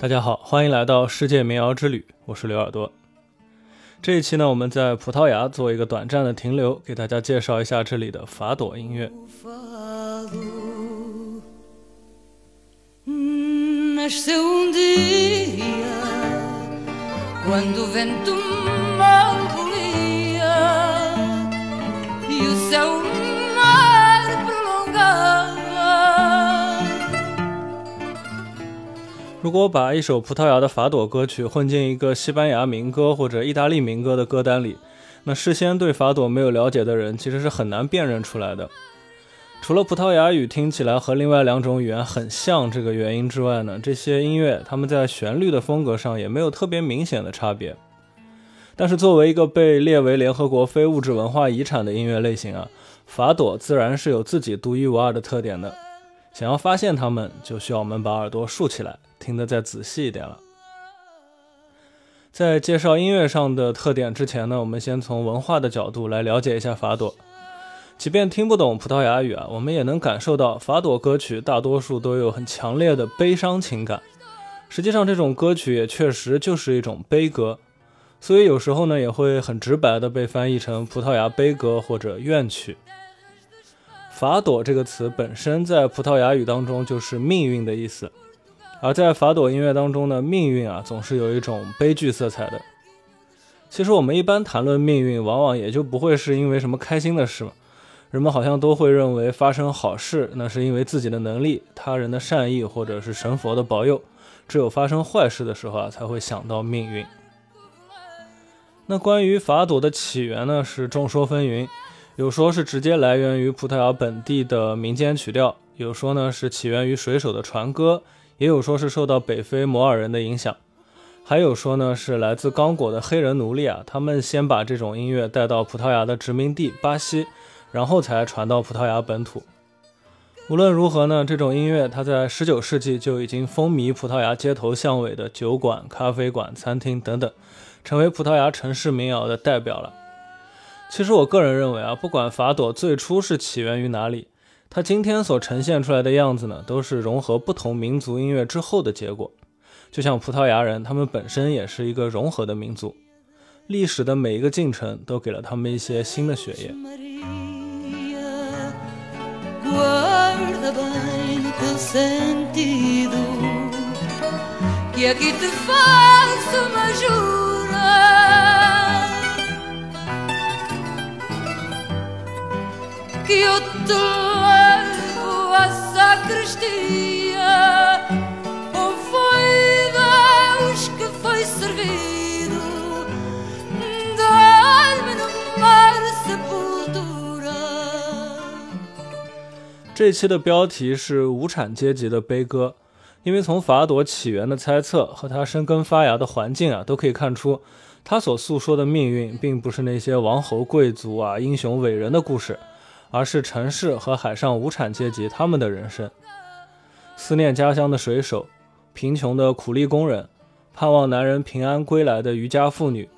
大家好，欢迎来到世界民谣之旅，我是刘耳朵。这一期呢，我们在葡萄牙做一个短暂的停留，给大家介绍一下这里的法朵音乐。you sound 如果把一首葡萄牙的法朵歌曲混进一个西班牙民歌或者意大利民歌的歌单里，那事先对法朵没有了解的人其实是很难辨认出来的。除了葡萄牙语听起来和另外两种语言很像这个原因之外呢，这些音乐它们在旋律的风格上也没有特别明显的差别。但是作为一个被列为联合国非物质文化遗产的音乐类型啊，法朵自然是有自己独一无二的特点的。想要发现它们，就需要我们把耳朵竖起来。听得再仔细一点了。在介绍音乐上的特点之前呢，我们先从文化的角度来了解一下法朵。即便听不懂葡萄牙语啊，我们也能感受到法朵歌曲大多数都有很强烈的悲伤情感。实际上，这种歌曲也确实就是一种悲歌，所以有时候呢，也会很直白的被翻译成葡萄牙悲歌或者怨曲。法朵这个词本身在葡萄牙语当中就是命运的意思。而在法朵音乐当中呢，命运啊总是有一种悲剧色彩的。其实我们一般谈论命运，往往也就不会是因为什么开心的事嘛。人们好像都会认为发生好事，那是因为自己的能力、他人的善意，或者是神佛的保佑。只有发生坏事的时候啊，才会想到命运。那关于法朵的起源呢，是众说纷纭。有说是直接来源于葡萄牙本地的民间曲调，有说呢是起源于水手的船歌。也有说是受到北非摩尔人的影响，还有说呢是来自刚果的黑人奴隶啊，他们先把这种音乐带到葡萄牙的殖民地巴西，然后才传到葡萄牙本土。无论如何呢，这种音乐它在19世纪就已经风靡葡萄牙街头巷尾的酒馆、咖啡馆、餐厅等等，成为葡萄牙城市民谣的代表了。其实我个人认为啊，不管法朵最初是起源于哪里。它今天所呈现出来的样子呢，都是融合不同民族音乐之后的结果。就像葡萄牙人，他们本身也是一个融合的民族，历史的每一个进程都给了他们一些新的血液。You do 这期的标题是无产阶级的悲歌，因为从法朵起源的猜测和它生根发芽的环境啊，都可以看出，它所诉说的命运并不是那些王侯贵族啊、英雄伟人的故事。而是城市和海上无产阶级他们的人生，思念家乡的水手，贫穷的苦力工人，盼望男人平安归来的渔家妇女，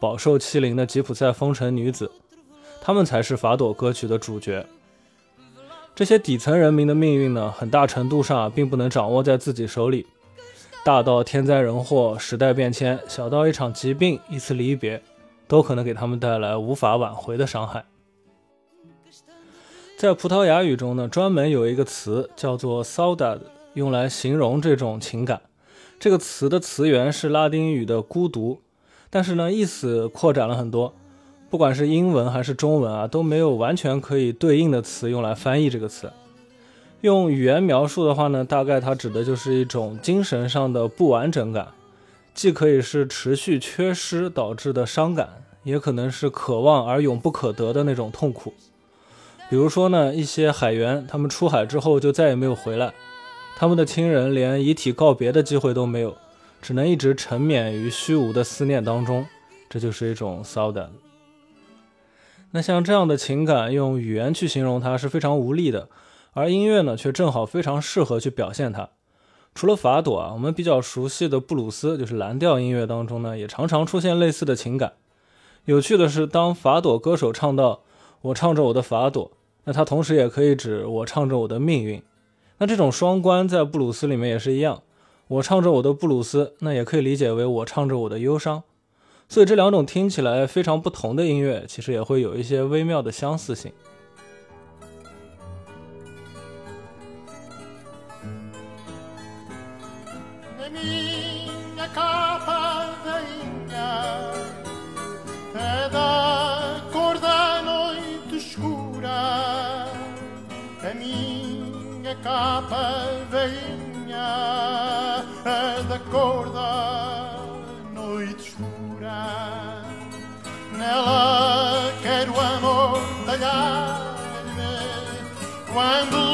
饱受欺凌的吉普赛风尘女子，他们才是法朵歌曲的主角。这些底层人民的命运呢，很大程度上并不能掌握在自己手里，大到天灾人祸、时代变迁，小到一场疾病、一次离别，都可能给他们带来无法挽回的伤害。在葡萄牙语中呢，专门有一个词叫做 s a u d a d 用来形容这种情感。这个词的词源是拉丁语的“孤独”，但是呢，意思扩展了很多。不管是英文还是中文啊，都没有完全可以对应的词用来翻译这个词。用语言描述的话呢，大概它指的就是一种精神上的不完整感，既可以是持续缺失导致的伤感，也可能是渴望而永不可得的那种痛苦。比如说呢，一些海员，他们出海之后就再也没有回来，他们的亲人连遗体告别的机会都没有，只能一直沉湎于虚无的思念当中，这就是一种骚的。那像这样的情感，用语言去形容它是非常无力的，而音乐呢，却正好非常适合去表现它。除了法朵啊，我们比较熟悉的布鲁斯，就是蓝调音乐当中呢，也常常出现类似的情感。有趣的是，当法朵歌手唱到“我唱着我的法朵”。那它同时也可以指我唱着我的命运，那这种双关在布鲁斯里面也是一样。我唱着我的布鲁斯，那也可以理解为我唱着我的忧伤。所以这两种听起来非常不同的音乐，其实也会有一些微妙的相似性。capa veinha da cor da noite escura. Nela quero amor talhar-me quando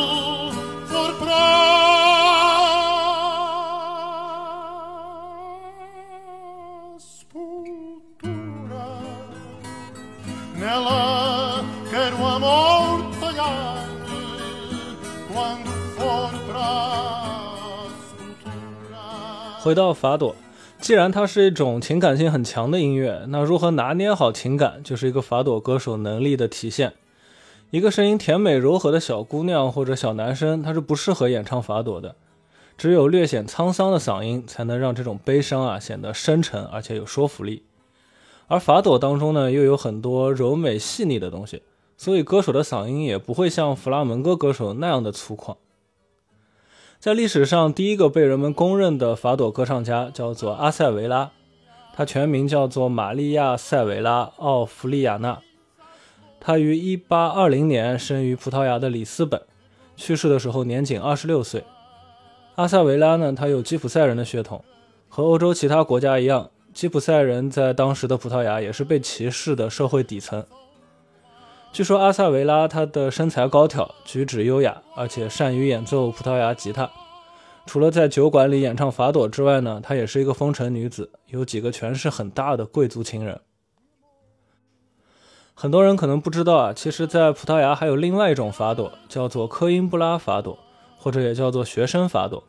回到法朵，既然它是一种情感性很强的音乐，那如何拿捏好情感，就是一个法朵歌手能力的体现。一个声音甜美柔和的小姑娘或者小男生，他是不适合演唱法朵的。只有略显沧桑的嗓音，才能让这种悲伤啊显得深沉而且有说服力。而法朵当中呢，又有很多柔美细腻的东西，所以歌手的嗓音也不会像弗拉门戈歌手那样的粗犷。在历史上，第一个被人们公认的法朵歌唱家叫做阿塞维拉，他全名叫做玛利亚·塞维拉·奥弗利亚纳。他于1820年生于葡萄牙的里斯本，去世的时候年仅26岁。阿塞维拉呢，他有吉普赛人的血统，和欧洲其他国家一样，吉普赛人在当时的葡萄牙也是被歧视的社会底层。据说阿萨维拉她的身材高挑，举止优雅，而且善于演奏葡萄牙吉他。除了在酒馆里演唱法朵之外呢，她也是一个风尘女子，有几个权势很大的贵族情人。很多人可能不知道啊，其实，在葡萄牙还有另外一种法朵，叫做科因布拉法朵，或者也叫做学生法朵。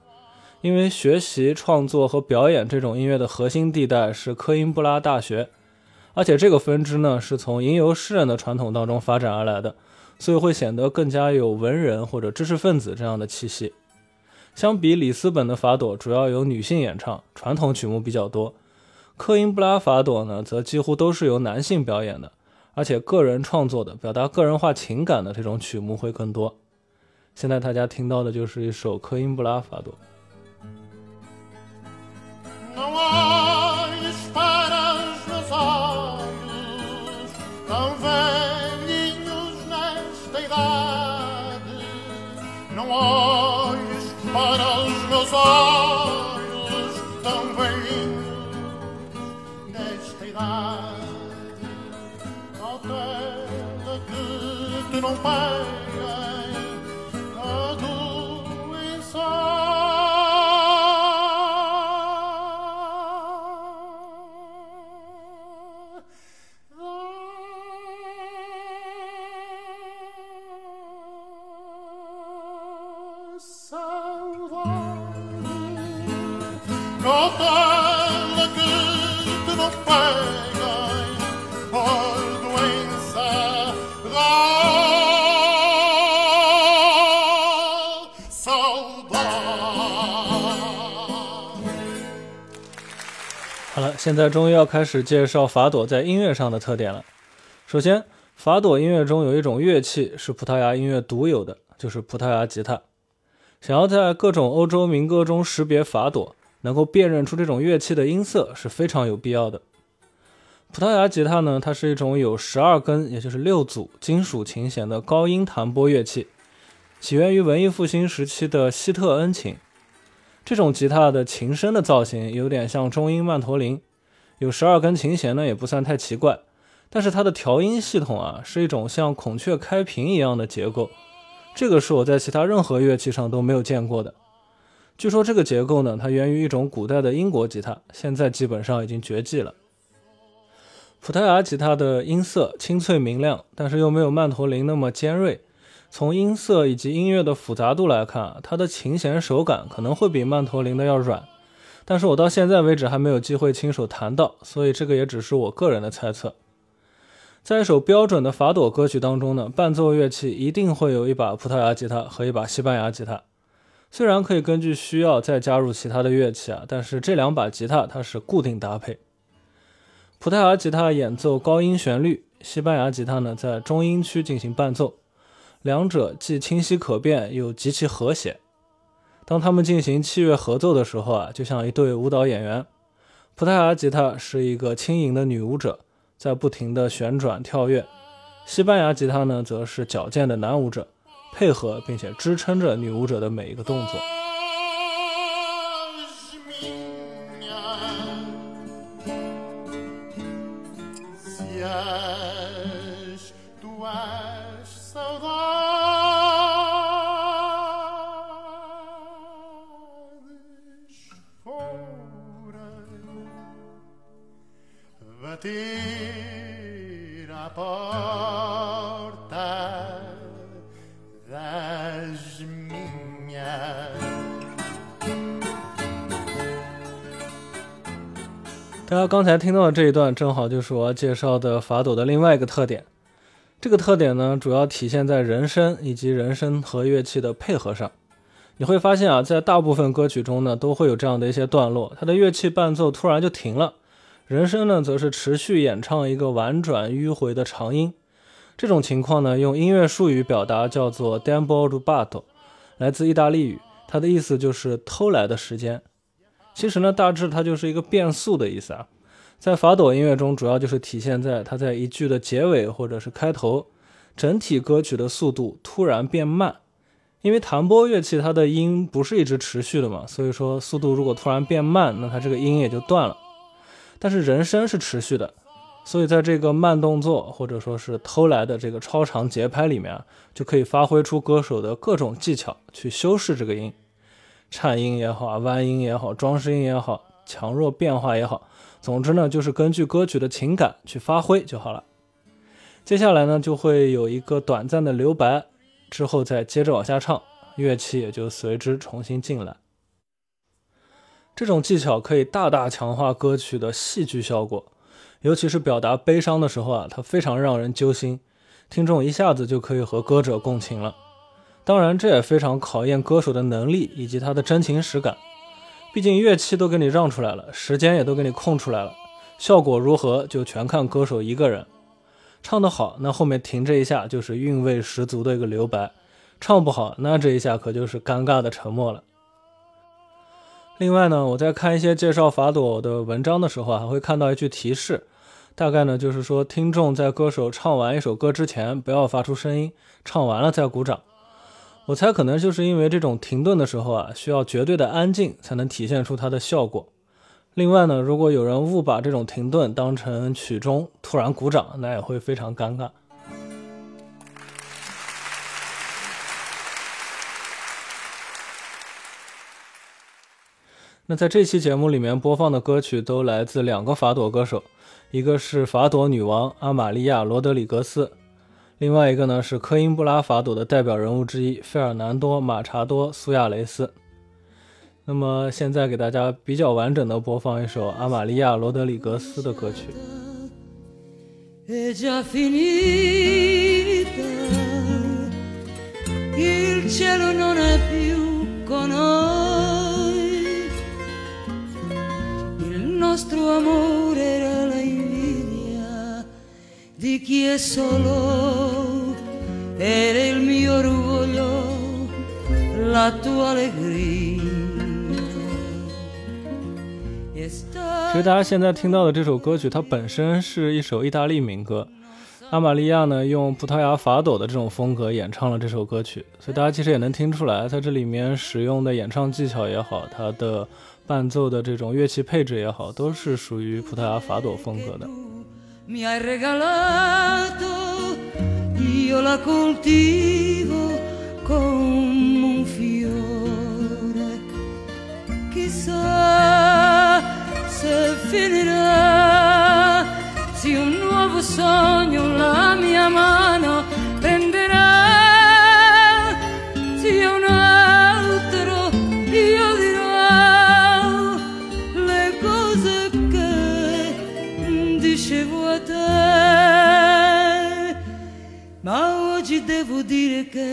因为学习、创作和表演这种音乐的核心地带是科因布拉大学。而且这个分支呢，是从吟游诗人的传统当中发展而来的，所以会显得更加有文人或者知识分子这样的气息。相比里斯本的法朵，主要由女性演唱，传统曲目比较多；科因布拉法朵呢，则几乎都是由男性表演的，而且个人创作的、表达个人化情感的这种曲目会更多。现在大家听到的就是一首科因布拉法朵。umah。好了，现在终于要开始介绍法朵在音乐上的特点了。首先，法朵音乐中有一种乐器是葡萄牙音乐独有的，就是葡萄牙吉他。想要在各种欧洲民歌中识别法朵，能够辨认出这种乐器的音色是非常有必要的。葡萄牙吉他呢，它是一种有十二根，也就是六组金属琴弦的高音弹拨乐器。起源于文艺复兴时期的希特恩琴，这种吉他的琴身的造型有点像中音曼陀林，有十二根琴弦呢，也不算太奇怪。但是它的调音系统啊，是一种像孔雀开屏一样的结构，这个是我在其他任何乐器上都没有见过的。据说这个结构呢，它源于一种古代的英国吉他，现在基本上已经绝迹了。葡萄牙吉他的音色清脆明亮，但是又没有曼陀林那么尖锐。从音色以及音乐的复杂度来看，它的琴弦手感可能会比曼陀林的要软，但是我到现在为止还没有机会亲手弹到，所以这个也只是我个人的猜测。在一首标准的法朵歌曲当中呢，伴奏乐器一定会有一把葡萄牙吉他和一把西班牙吉他，虽然可以根据需要再加入其他的乐器啊，但是这两把吉他它是固定搭配。葡萄牙吉他演奏高音旋律，西班牙吉他呢在中音区进行伴奏，两者既清晰可辨又极其和谐。当他们进行器乐合奏的时候啊，就像一对舞蹈演员。葡萄牙吉他是一个轻盈的女舞者，在不停的旋转跳跃；西班牙吉他呢，则是矫健的男舞者。配合并且支撑着女舞者的每一个动作。家刚才听到的这一段，正好就是我介绍的法斗的另外一个特点。这个特点呢，主要体现在人声以及人声和乐器的配合上。你会发现啊，在大部分歌曲中呢，都会有这样的一些段落，它的乐器伴奏突然就停了，人声呢则是持续演唱一个婉转迂回的长音。这种情况呢，用音乐术语表达叫做 “tempo rubato”，来自意大利语，它的意思就是偷来的时间。其实呢，大致它就是一个变速的意思啊。在法朵音乐中，主要就是体现在它在一句的结尾或者是开头，整体歌曲的速度突然变慢。因为弹拨乐器它的音不是一直持续的嘛，所以说速度如果突然变慢，那它这个音也就断了。但是人声是持续的，所以在这个慢动作或者说是偷来的这个超长节拍里面，就可以发挥出歌手的各种技巧去修饰这个音。颤音也好啊，弯音也好，装饰音也好，强弱变化也好，总之呢，就是根据歌曲的情感去发挥就好了。接下来呢，就会有一个短暂的留白，之后再接着往下唱，乐器也就随之重新进来。这种技巧可以大大强化歌曲的戏剧效果，尤其是表达悲伤的时候啊，它非常让人揪心，听众一下子就可以和歌者共情了。当然，这也非常考验歌手的能力以及他的真情实感。毕竟乐器都给你让出来了，时间也都给你空出来了，效果如何就全看歌手一个人。唱得好，那后面停这一下就是韵味十足的一个留白；唱不好，那这一下可就是尴尬的沉默了。另外呢，我在看一些介绍法朵的文章的时候啊，还会看到一句提示，大概呢就是说，听众在歌手唱完一首歌之前，不要发出声音，唱完了再鼓掌。我猜可能就是因为这种停顿的时候啊，需要绝对的安静才能体现出它的效果。另外呢，如果有人误把这种停顿当成曲终，突然鼓掌，那也会非常尴尬。那在这期节目里面播放的歌曲都来自两个法朵歌手，一个是法朵女王阿玛利亚·罗德里格斯。另外一个呢是科音布拉法朵的代表人物之一费尔南多·马查多·苏亚雷斯。那么现在给大家比较完整的播放一首阿玛利亚·罗德里格斯的歌曲。其实大家现在听到的这首歌曲，它本身是一首意大利民歌。阿玛利亚呢，用葡萄牙法朵的这种风格演唱了这首歌曲，所以大家其实也能听出来，在这里面使用的演唱技巧也好，它的伴奏的这种乐器配置也好，都是属于葡萄牙法朵风格的。se finirà. se un nuovo sogno la mia mano prenderà. se un altro io dirò le cose che dicevo a te. Ma oggi devo dire che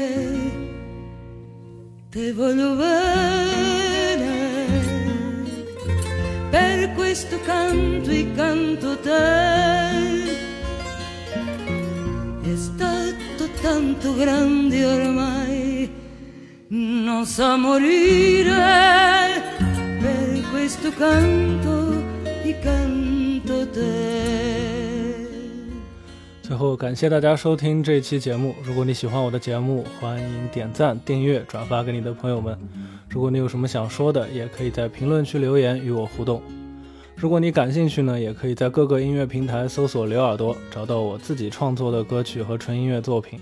te voglio vedere. Tanto grande ormai, non sa morire, per questo canto e canto te. 最后，感谢大家收听这期节目。如果你喜欢我的节目，欢迎点赞、订阅、转发给你的朋友们。如果你有什么想说的，也可以在评论区留言与我互动。如果你感兴趣呢，也可以在各个音乐平台搜索“刘耳朵”，找到我自己创作的歌曲和纯音乐作品。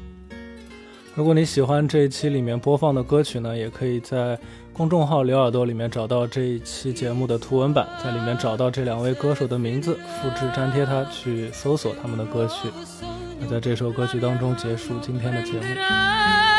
如果你喜欢这一期里面播放的歌曲呢，也可以在公众号“刘耳朵”里面找到这一期节目的图文版，在里面找到这两位歌手的名字，复制粘贴它，去搜索他们的歌曲。那在这首歌曲当中结束今天的节目。